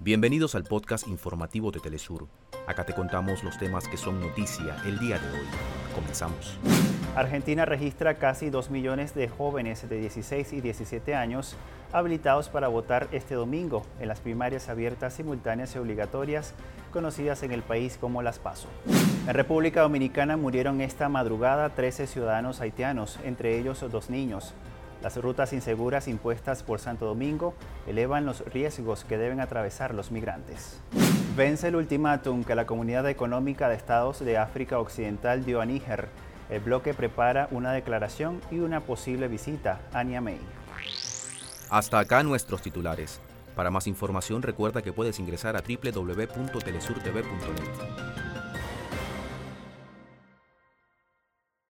Bienvenidos al podcast informativo de Telesur. Acá te contamos los temas que son noticia el día de hoy. Comenzamos. Argentina registra casi 2 millones de jóvenes de 16 y 17 años habilitados para votar este domingo en las primarias abiertas, simultáneas y obligatorias conocidas en el país como las PASO. En República Dominicana murieron esta madrugada 13 ciudadanos haitianos, entre ellos dos niños. Las rutas inseguras impuestas por Santo Domingo elevan los riesgos que deben atravesar los migrantes. Vence el ultimátum que la Comunidad Económica de Estados de África Occidental dio a Níger. El bloque prepara una declaración y una posible visita a Niamey. Hasta acá nuestros titulares. Para más información recuerda que puedes ingresar a www.telesurtv.net.